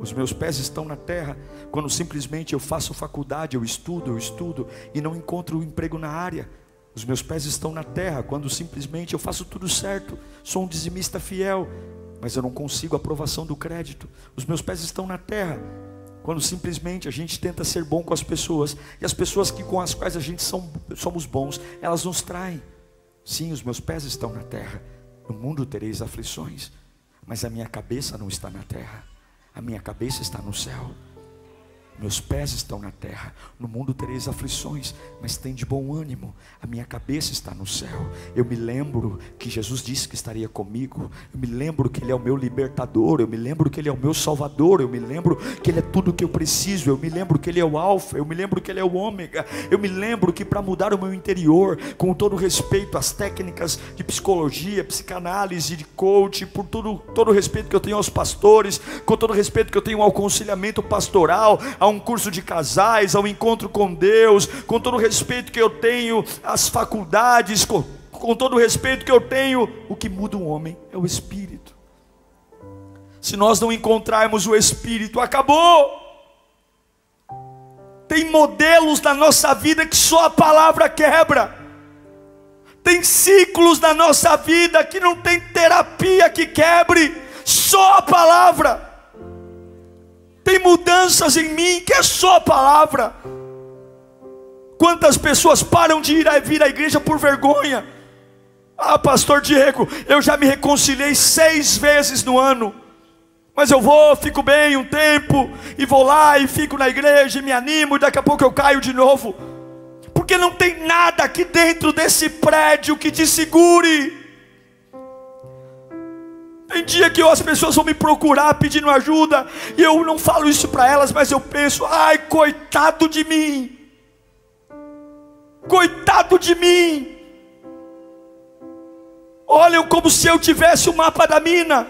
Os meus pés estão na terra quando simplesmente eu faço faculdade, eu estudo, eu estudo e não encontro um emprego na área. Os meus pés estão na terra quando simplesmente eu faço tudo certo, sou um dizimista fiel, mas eu não consigo a aprovação do crédito. Os meus pés estão na terra. Quando simplesmente a gente tenta ser bom com as pessoas, e as pessoas que, com as quais a gente são, somos bons, elas nos traem. Sim, os meus pés estão na terra. No mundo tereis aflições, mas a minha cabeça não está na terra, a minha cabeça está no céu. Meus pés estão na terra. No mundo tereis aflições, mas tem de bom ânimo. A minha cabeça está no céu. Eu me lembro que Jesus disse que estaria comigo. Eu me lembro que Ele é o meu libertador. Eu me lembro que Ele é o meu salvador. Eu me lembro que Ele é tudo o que eu preciso. Eu me lembro que Ele é o Alfa. Eu me lembro que Ele é o Ômega. Eu me lembro que para mudar o meu interior, com todo respeito às técnicas de psicologia, psicanálise, de coach, por todo, todo respeito que eu tenho aos pastores, com todo respeito que eu tenho ao aconselhamento pastoral, ao um curso de casais, ao encontro com Deus, com todo o respeito que eu tenho às faculdades, com, com todo o respeito que eu tenho, o que muda um homem é o espírito. Se nós não encontrarmos o espírito, acabou. Tem modelos na nossa vida que só a palavra quebra. Tem ciclos na nossa vida que não tem terapia que quebre, só a palavra. Tem mudanças em mim que é só a palavra. Quantas pessoas param de ir a vir à igreja por vergonha? Ah, pastor Diego, eu já me reconciliei seis vezes no ano. Mas eu vou, fico bem um tempo, e vou lá e fico na igreja, e me animo, e daqui a pouco eu caio de novo. Porque não tem nada aqui dentro desse prédio que te segure. Tem dia que as pessoas vão me procurar pedindo ajuda, e eu não falo isso para elas, mas eu penso: ai, coitado de mim, coitado de mim. Olham como se eu tivesse o mapa da mina,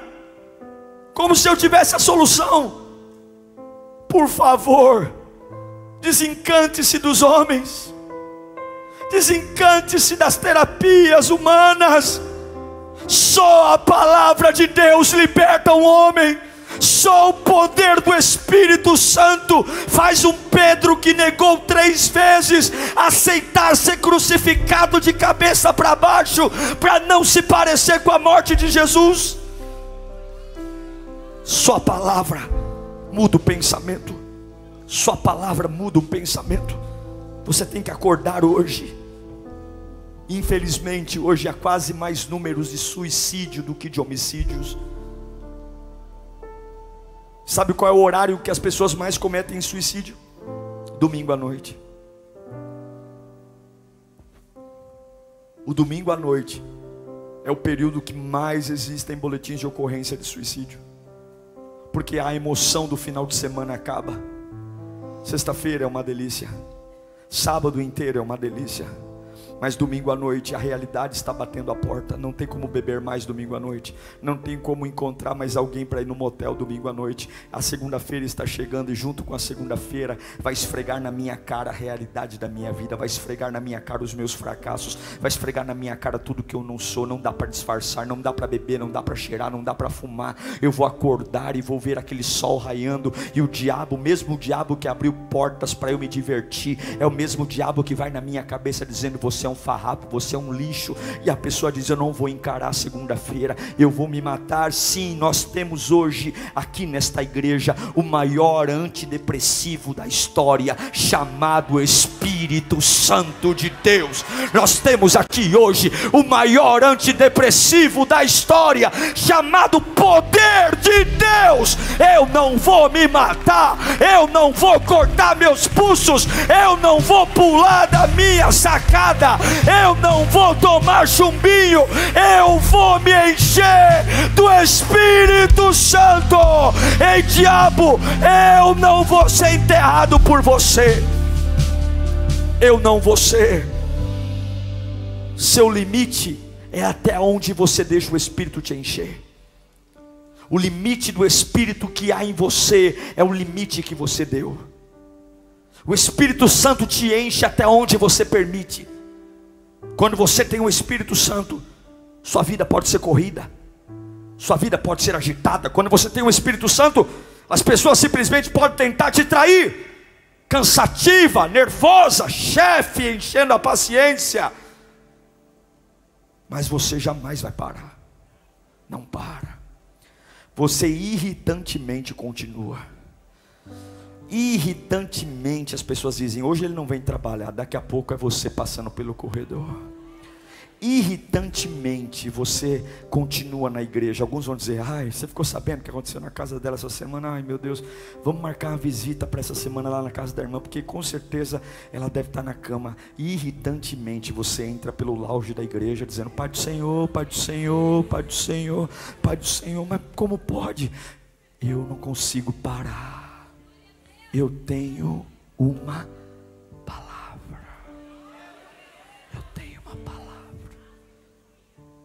como se eu tivesse a solução. Por favor, desencante-se dos homens, desencante-se das terapias humanas. Só a palavra de Deus liberta um homem. Só o poder do Espírito Santo faz um Pedro que negou três vezes aceitar ser crucificado de cabeça para baixo, para não se parecer com a morte de Jesus. Só a palavra muda o pensamento. Só a palavra muda o pensamento. Você tem que acordar hoje. Infelizmente, hoje há quase mais números de suicídio do que de homicídios. Sabe qual é o horário que as pessoas mais cometem suicídio? Domingo à noite. O domingo à noite é o período que mais existem boletins de ocorrência de suicídio. Porque a emoção do final de semana acaba. Sexta-feira é uma delícia. Sábado inteiro é uma delícia. Mas domingo à noite a realidade está batendo a porta. Não tem como beber mais domingo à noite. Não tem como encontrar mais alguém para ir no motel domingo à noite. A segunda-feira está chegando e junto com a segunda-feira vai esfregar na minha cara a realidade da minha vida, vai esfregar na minha cara os meus fracassos, vai esfregar na minha cara tudo que eu não sou. Não dá para disfarçar, não dá para beber, não dá para cheirar, não dá para fumar. Eu vou acordar e vou ver aquele sol raiando e o diabo, o mesmo diabo que abriu portas para eu me divertir, é o mesmo diabo que vai na minha cabeça dizendo você é um farrapo, você é um lixo. E a pessoa diz: Eu não vou encarar segunda-feira, eu vou me matar. Sim, nós temos hoje, aqui nesta igreja, o maior antidepressivo da história, chamado Espírito Santo de Deus. Nós temos aqui hoje o maior antidepressivo da história, chamado Poder de Deus. Eu não vou me matar, eu não vou cortar meus pulsos, eu não vou pular da minha sacada, eu não vou tomar chumbinho, eu vou me encher do Espírito Santo. Ei, diabo, eu não vou ser enterrado por você, eu não vou ser. Seu limite é até onde você deixa o Espírito te encher. O limite do Espírito que há em você é o limite que você deu. O Espírito Santo te enche até onde você permite. Quando você tem o Espírito Santo, sua vida pode ser corrida, sua vida pode ser agitada. Quando você tem o Espírito Santo, as pessoas simplesmente podem tentar te trair, cansativa, nervosa, chefe enchendo a paciência, mas você jamais vai parar, não para, você irritantemente continua irritantemente as pessoas dizem: hoje ele não vem trabalhar, daqui a pouco é você passando pelo corredor. Irritantemente você continua na igreja. Alguns vão dizer: Ai, você ficou sabendo o que aconteceu na casa dela essa semana? Ai, meu Deus, vamos marcar uma visita para essa semana lá na casa da irmã, porque com certeza ela deve estar na cama. Irritantemente você entra pelo lounge da igreja dizendo: Pai do Senhor, Pai do Senhor, Pai do Senhor, Pai do Senhor, mas como pode? Eu não consigo parar eu tenho uma palavra. Eu tenho uma palavra.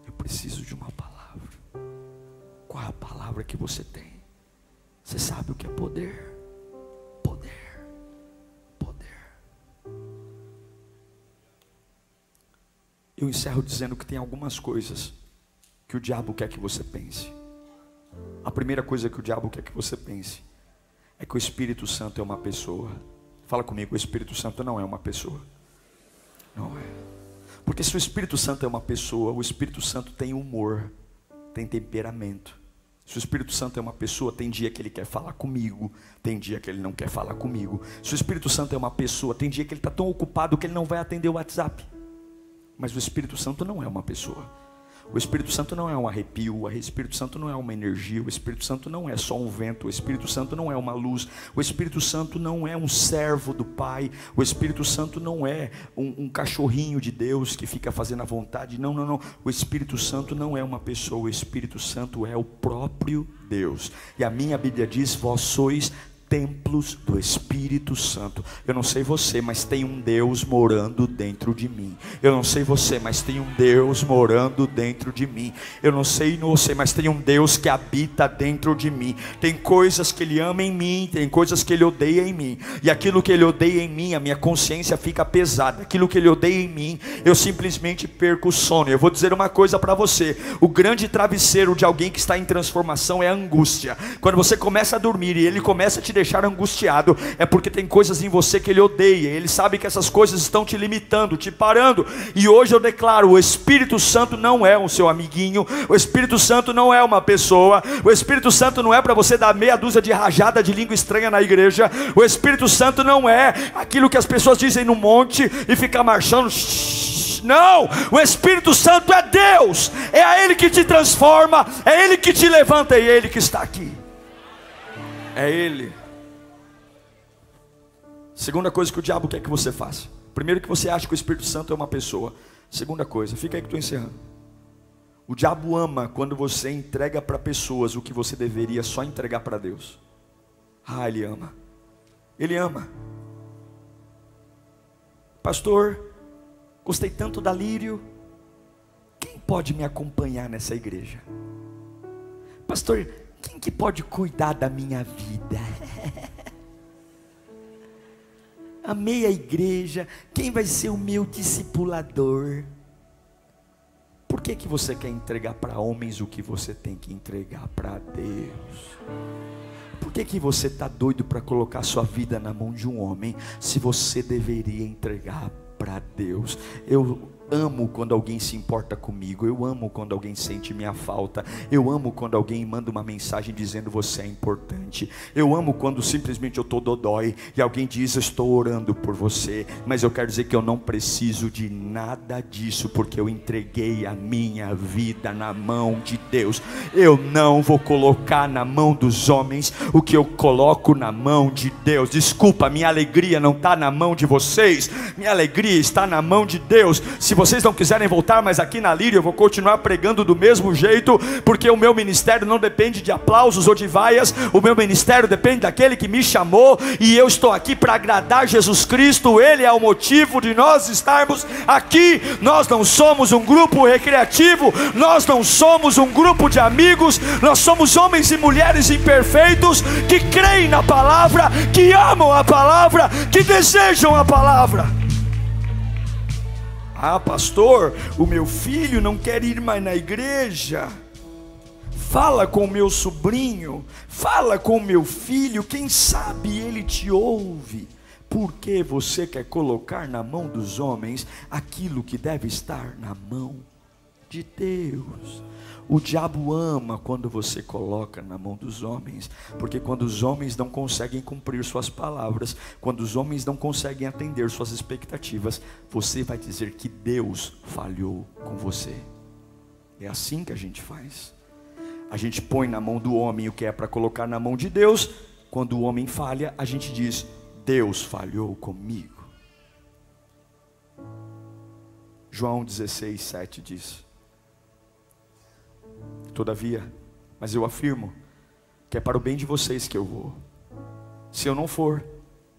Eu preciso de uma palavra. Qual é a palavra que você tem? Você sabe o que é poder? Poder. Poder. Eu encerro dizendo que tem algumas coisas que o diabo quer que você pense. A primeira coisa que o diabo quer que você pense é que o Espírito Santo é uma pessoa. Fala comigo, o Espírito Santo não é uma pessoa. Não é. Porque se o Espírito Santo é uma pessoa, o Espírito Santo tem humor, tem temperamento. Se o Espírito Santo é uma pessoa, tem dia que ele quer falar comigo, tem dia que ele não quer falar comigo. Se o Espírito Santo é uma pessoa, tem dia que ele está tão ocupado que ele não vai atender o WhatsApp. Mas o Espírito Santo não é uma pessoa. O Espírito Santo não é um arrepio, o Espírito Santo não é uma energia, o Espírito Santo não é só um vento, o Espírito Santo não é uma luz, o Espírito Santo não é um servo do Pai, o Espírito Santo não é um, um cachorrinho de Deus que fica fazendo a vontade, não, não, não. O Espírito Santo não é uma pessoa, o Espírito Santo é o próprio Deus. E a minha Bíblia diz: Vós sois templos do Espírito Santo. Eu não sei você, mas tem um Deus morando dentro de mim. Eu não sei você, mas tem um Deus morando dentro de mim. Eu não sei você, mas tem um Deus que habita dentro de mim. Tem coisas que Ele ama em mim, tem coisas que Ele odeia em mim. E aquilo que Ele odeia em mim, a minha consciência fica pesada. Aquilo que Ele odeia em mim, eu simplesmente perco o sono. Eu vou dizer uma coisa para você: o grande travesseiro de alguém que está em transformação é a angústia. Quando você começa a dormir e Ele começa a te deixar angustiado, é porque tem coisas em você que ele odeia. Ele sabe que essas coisas estão te limitando, te parando. E hoje eu declaro: o Espírito Santo não é o seu amiguinho, o Espírito Santo não é uma pessoa, o Espírito Santo não é para você dar meia dúzia de rajada de língua estranha na igreja, o Espírito Santo não é aquilo que as pessoas dizem no monte e ficar marchando. Não, o Espírito Santo é Deus, é a Ele que te transforma, é Ele que te levanta e é Ele que está aqui. É Ele. Segunda coisa que o diabo quer que você faça. Primeiro que você acha que o Espírito Santo é uma pessoa. Segunda coisa, fica aí que estou encerrando. O diabo ama quando você entrega para pessoas o que você deveria só entregar para Deus. Ah, ele ama. Ele ama. Pastor, gostei tanto da Lírio. Quem pode me acompanhar nessa igreja? Pastor, quem que pode cuidar da minha vida? [laughs] amei a igreja, quem vai ser o meu discipulador? Por que, que você quer entregar para homens o que você tem que entregar para Deus? Por que, que você está doido para colocar sua vida na mão de um homem, se você deveria entregar para Deus? Eu amo quando alguém se importa comigo, eu amo quando alguém sente minha falta, eu amo quando alguém manda uma mensagem dizendo você é importante, eu amo quando simplesmente eu estou dodói e alguém diz estou orando por você, mas eu quero dizer que eu não preciso de nada disso, porque eu entreguei a minha vida na mão de Deus, eu não vou colocar na mão dos homens o que eu coloco na mão de Deus, desculpa, minha alegria não está na mão de vocês, minha alegria está na mão de Deus, se vocês não quiserem voltar mais aqui na Líria, eu vou continuar pregando do mesmo jeito, porque o meu ministério não depende de aplausos ou de vaias, o meu ministério depende daquele que me chamou, e eu estou aqui para agradar Jesus Cristo, Ele é o motivo de nós estarmos aqui. Nós não somos um grupo recreativo, nós não somos um grupo de amigos, nós somos homens e mulheres imperfeitos que creem na palavra, que amam a palavra, que desejam a palavra. Ah, pastor, o meu filho não quer ir mais na igreja. Fala com o meu sobrinho, fala com o meu filho, quem sabe ele te ouve. Por que você quer colocar na mão dos homens aquilo que deve estar na mão de Deus? O diabo ama quando você coloca na mão dos homens, porque quando os homens não conseguem cumprir suas palavras, quando os homens não conseguem atender suas expectativas, você vai dizer que Deus falhou com você. É assim que a gente faz. A gente põe na mão do homem o que é para colocar na mão de Deus. Quando o homem falha, a gente diz: Deus falhou comigo. João 16, 7 diz: Todavia, mas eu afirmo que é para o bem de vocês que eu vou. Se eu não for,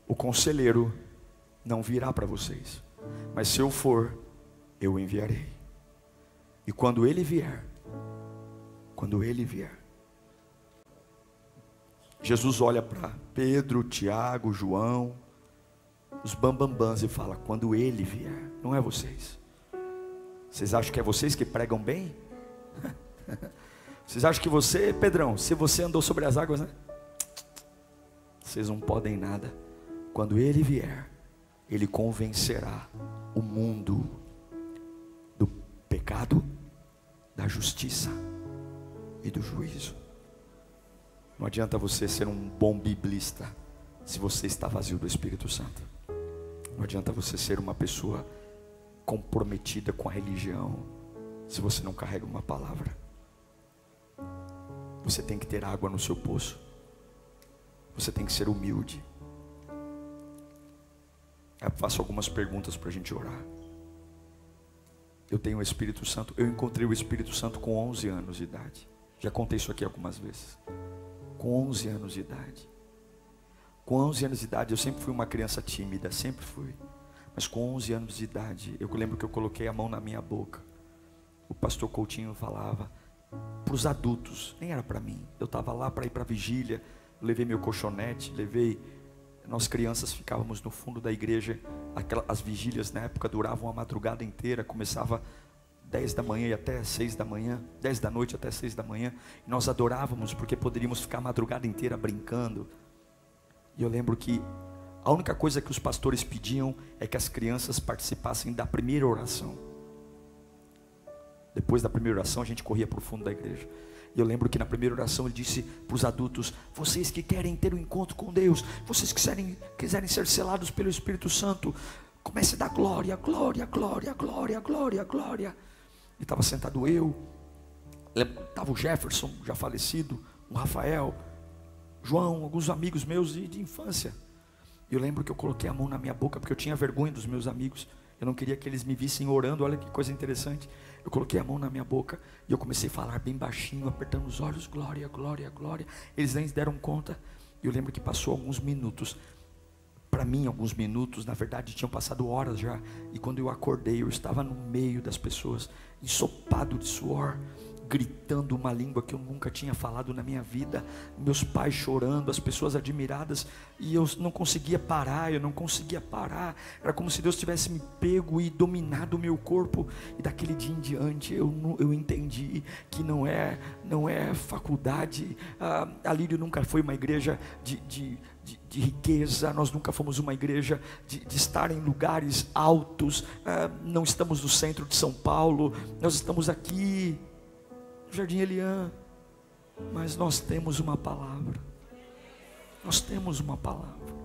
o conselheiro não virá para vocês. Mas se eu for, eu enviarei. E quando ele vier, quando ele vier, Jesus olha para Pedro, Tiago, João, os bambambãs e fala: quando ele vier, não é vocês. Vocês acham que é vocês que pregam bem? [laughs] [laughs] Vocês acham que você, Pedrão, se você andou sobre as águas, né? Vocês não podem nada. Quando ele vier, ele convencerá o mundo do pecado, da justiça e do juízo. Não adianta você ser um bom biblista se você está vazio do Espírito Santo. Não adianta você ser uma pessoa comprometida com a religião se você não carrega uma palavra. Você tem que ter água no seu poço. Você tem que ser humilde. Eu faço algumas perguntas para a gente orar. Eu tenho o Espírito Santo. Eu encontrei o Espírito Santo com 11 anos de idade. Já contei isso aqui algumas vezes. Com 11 anos de idade. Com 11 anos de idade, eu sempre fui uma criança tímida, sempre fui. Mas com 11 anos de idade, eu lembro que eu coloquei a mão na minha boca. O pastor Coutinho falava para os adultos, nem era para mim. Eu estava lá para ir para a vigília, levei meu colchonete, levei. Nós crianças ficávamos no fundo da igreja. Aquela, as vigílias na época duravam a madrugada inteira, começava 10 da manhã e até 6 da manhã, 10 da noite até 6 da manhã. E nós adorávamos porque poderíamos ficar a madrugada inteira brincando. E eu lembro que a única coisa que os pastores pediam é que as crianças participassem da primeira oração. Depois da primeira oração, a gente corria para o fundo da igreja. E eu lembro que na primeira oração ele disse para os adultos: Vocês que querem ter um encontro com Deus, vocês que quiserem, quiserem ser selados pelo Espírito Santo, comece a dar glória, glória, glória, glória, glória, glória. E estava sentado eu, estava o Jefferson, já falecido, o Rafael, João, alguns amigos meus de, de infância. Eu lembro que eu coloquei a mão na minha boca porque eu tinha vergonha dos meus amigos. Eu não queria que eles me vissem orando. Olha que coisa interessante. Eu coloquei a mão na minha boca e eu comecei a falar bem baixinho, apertando os olhos, glória, glória, glória. Eles nem se deram conta. Eu lembro que passou alguns minutos. Para mim, alguns minutos, na verdade, tinham passado horas já. E quando eu acordei, eu estava no meio das pessoas, ensopado de suor gritando uma língua que eu nunca tinha falado na minha vida, meus pais chorando, as pessoas admiradas, e eu não conseguia parar, eu não conseguia parar. Era como se Deus tivesse me pego e dominado o meu corpo. E daquele dia em diante eu, eu entendi que não é não é faculdade. Ah, a Lírio nunca foi uma igreja de, de de, de, riqueza, nós nunca fomos uma igreja de, de estar em lugares altos, ah, não estamos no centro de São Paulo, nós estamos aqui Jardim Eliã, mas nós temos uma palavra. Nós temos uma palavra.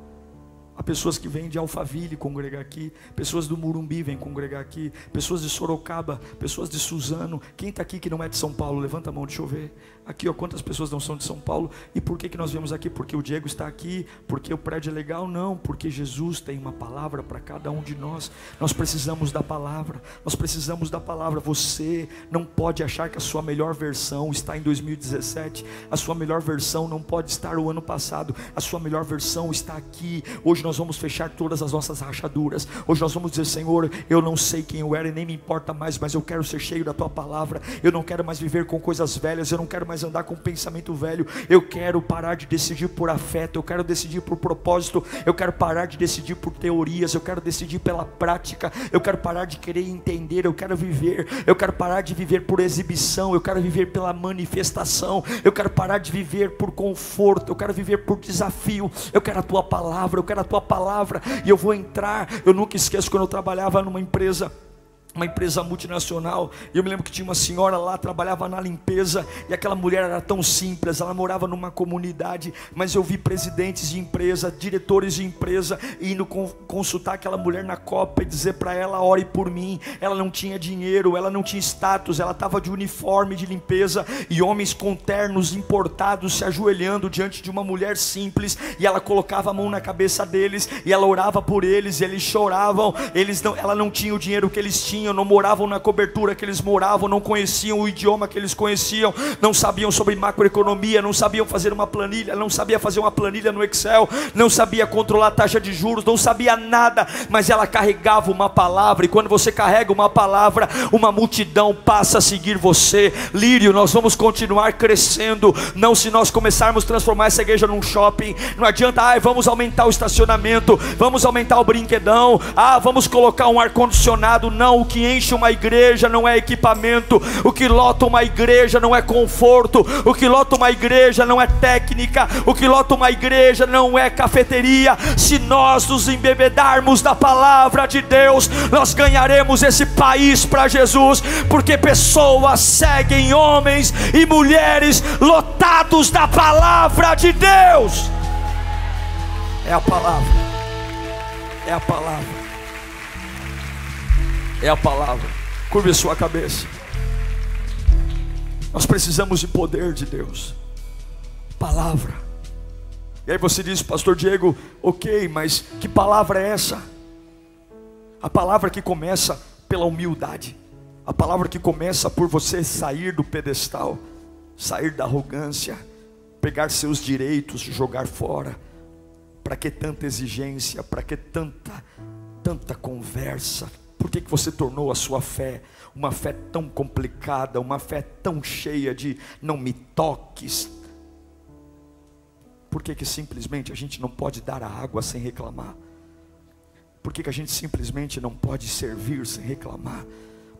Pessoas que vêm de Alphaville congregar aqui, pessoas do Murumbi vêm congregar aqui, pessoas de Sorocaba, pessoas de Suzano. Quem está aqui que não é de São Paulo? Levanta a mão, deixa eu ver. Aqui, ó, quantas pessoas não são de São Paulo? E por que, que nós viemos aqui? Porque o Diego está aqui? Porque o prédio é legal? Não, porque Jesus tem uma palavra para cada um de nós. Nós precisamos da palavra, nós precisamos da palavra. Você não pode achar que a sua melhor versão está em 2017, a sua melhor versão não pode estar o ano passado, a sua melhor versão está aqui. Hoje nós vamos fechar todas as nossas rachaduras. Hoje nós vamos dizer, Senhor, eu não sei quem eu era e nem me importa mais, mas eu quero ser cheio da tua palavra. Eu não quero mais viver com coisas velhas, eu não quero mais andar com pensamento velho. Eu quero parar de decidir por afeto, eu quero decidir por propósito, eu quero parar de decidir por teorias, eu quero decidir pela prática, eu quero parar de querer entender, eu quero viver, eu quero parar de viver por exibição, eu quero viver pela manifestação, eu quero parar de viver por conforto, eu quero viver por desafio, eu quero a tua palavra, eu quero a tua palavra, e eu vou entrar. Eu nunca esqueço quando eu trabalhava numa empresa uma empresa multinacional, eu me lembro que tinha uma senhora lá, trabalhava na limpeza, e aquela mulher era tão simples, ela morava numa comunidade, mas eu vi presidentes de empresa, diretores de empresa, indo consultar aquela mulher na copa e dizer para ela, ore por mim, ela não tinha dinheiro, ela não tinha status, ela estava de uniforme de limpeza, e homens com ternos importados se ajoelhando diante de uma mulher simples, e ela colocava a mão na cabeça deles, e ela orava por eles, e eles choravam, eles não, ela não tinha o dinheiro que eles tinham, tinham, não moravam na cobertura que eles moravam, não conheciam o idioma que eles conheciam, não sabiam sobre macroeconomia, não sabiam fazer uma planilha, não sabia fazer uma planilha no Excel, não sabia controlar a taxa de juros, não sabia nada, mas ela carregava uma palavra, e quando você carrega uma palavra, uma multidão passa a seguir você. Lírio, nós vamos continuar crescendo, não se nós começarmos a transformar essa igreja num shopping, não adianta, ai, vamos aumentar o estacionamento, vamos aumentar o brinquedão, ah, vamos colocar um ar-condicionado, não, que enche uma igreja não é equipamento, o que lota uma igreja não é conforto, o que lota uma igreja não é técnica, o que lota uma igreja não é cafeteria. Se nós nos embebedarmos da palavra de Deus, nós ganharemos esse país para Jesus, porque pessoas seguem homens e mulheres lotados da palavra de Deus. É a palavra. É a palavra é a palavra. Curve sua cabeça. Nós precisamos de poder de Deus. Palavra. E aí você diz, Pastor Diego, ok, mas que palavra é essa? A palavra que começa pela humildade. A palavra que começa por você sair do pedestal, sair da arrogância, pegar seus direitos, jogar fora Para que tanta exigência? Para que tanta, tanta conversa? Por que, que você tornou a sua fé uma fé tão complicada, uma fé tão cheia de não me toques? Por que, que simplesmente a gente não pode dar a água sem reclamar? Por que, que a gente simplesmente não pode servir sem reclamar?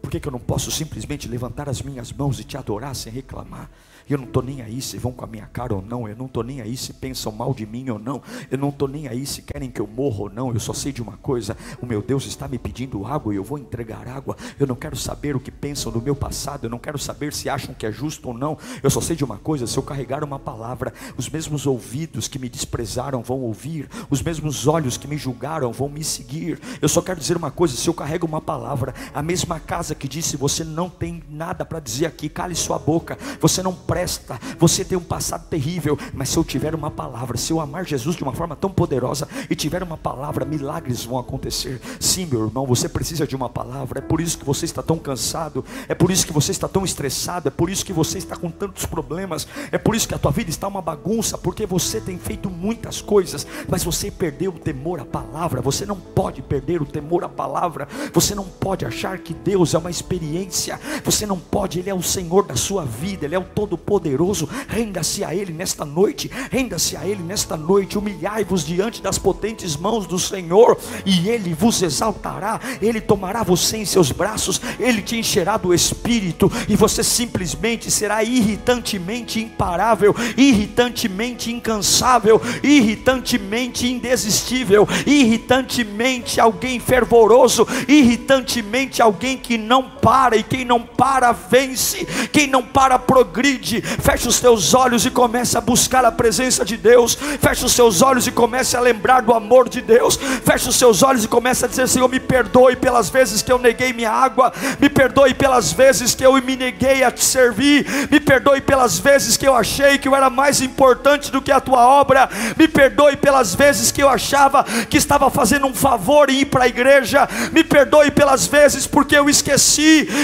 Por que, que eu não posso simplesmente levantar as minhas mãos e te adorar sem reclamar? Eu não estou nem aí se vão com a minha cara ou não. Eu não estou nem aí se pensam mal de mim ou não. Eu não estou nem aí se querem que eu morra ou não. Eu só sei de uma coisa: o meu Deus está me pedindo água e eu vou entregar água. Eu não quero saber o que pensam do meu passado. Eu não quero saber se acham que é justo ou não. Eu só sei de uma coisa: se eu carregar uma palavra, os mesmos ouvidos que me desprezaram vão ouvir, os mesmos olhos que me julgaram vão me seguir. Eu só quero dizer uma coisa: se eu carrego uma palavra, a mesma casa que disse você não tem nada para dizer aqui, cale sua boca, você não presta presta, você tem um passado terrível, mas se eu tiver uma palavra, se eu amar Jesus de uma forma tão poderosa e tiver uma palavra, milagres vão acontecer. Sim, meu irmão, você precisa de uma palavra. É por isso que você está tão cansado, é por isso que você está tão estressado, é por isso que você está com tantos problemas, é por isso que a tua vida está uma bagunça, porque você tem feito muitas coisas, mas você perdeu o temor à palavra. Você não pode perder o temor à palavra. Você não pode achar que Deus é uma experiência. Você não pode, ele é o Senhor da sua vida, ele é o todo poderoso renda-se a Ele nesta noite, renda-se a Ele nesta noite, humilhai-vos diante das potentes mãos do Senhor, e Ele vos exaltará, Ele tomará você em seus braços, Ele te encherá do Espírito, e você simplesmente será irritantemente imparável, irritantemente incansável, irritantemente indesistível, irritantemente alguém fervoroso, irritantemente alguém que não para, e quem não para vence, quem não para progride, feche os teus olhos e comece a buscar a presença de Deus. Feche os seus olhos e comece a lembrar do amor de Deus. Feche os seus olhos e comece a dizer: Senhor, me perdoe pelas vezes que eu neguei minha água. Me perdoe pelas vezes que eu me neguei a te servir. Me perdoe pelas vezes que eu achei que eu era mais importante do que a tua obra. Me perdoe pelas vezes que eu achava que estava fazendo um favor em ir para a igreja. Me perdoe pelas vezes porque eu esqueci.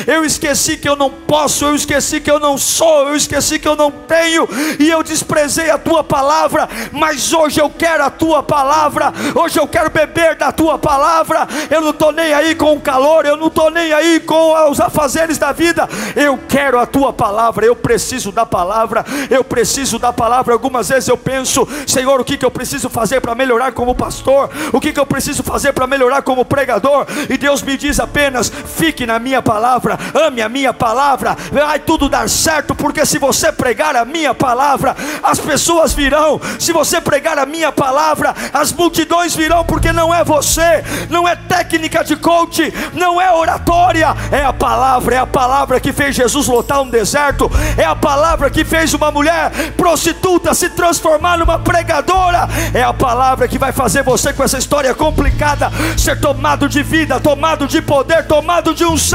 Eu esqueci que eu não posso. Eu esqueci que eu não sou. Eu esqueci esqueci que eu não tenho e eu desprezei a tua palavra, mas hoje eu quero a tua palavra, hoje eu quero beber da tua palavra. Eu não estou nem aí com o calor, eu não estou nem aí com os afazeres da vida, eu quero a tua palavra, eu preciso da palavra, eu preciso da palavra. Algumas vezes eu penso, Senhor, o que, que eu preciso fazer para melhorar como pastor, o que, que eu preciso fazer para melhorar como pregador, e Deus me diz apenas: fique na minha palavra, ame a minha palavra, vai tudo dar certo, porque se você pregar a minha palavra, as pessoas virão. Se você pregar a minha palavra, as multidões virão, porque não é você, não é técnica de coach, não é oratória, é a palavra, é a palavra que fez Jesus lotar um deserto, é a palavra que fez uma mulher prostituta se transformar numa pregadora, é a palavra que vai fazer você com essa história complicada ser tomado de vida, tomado de poder, tomado de unção.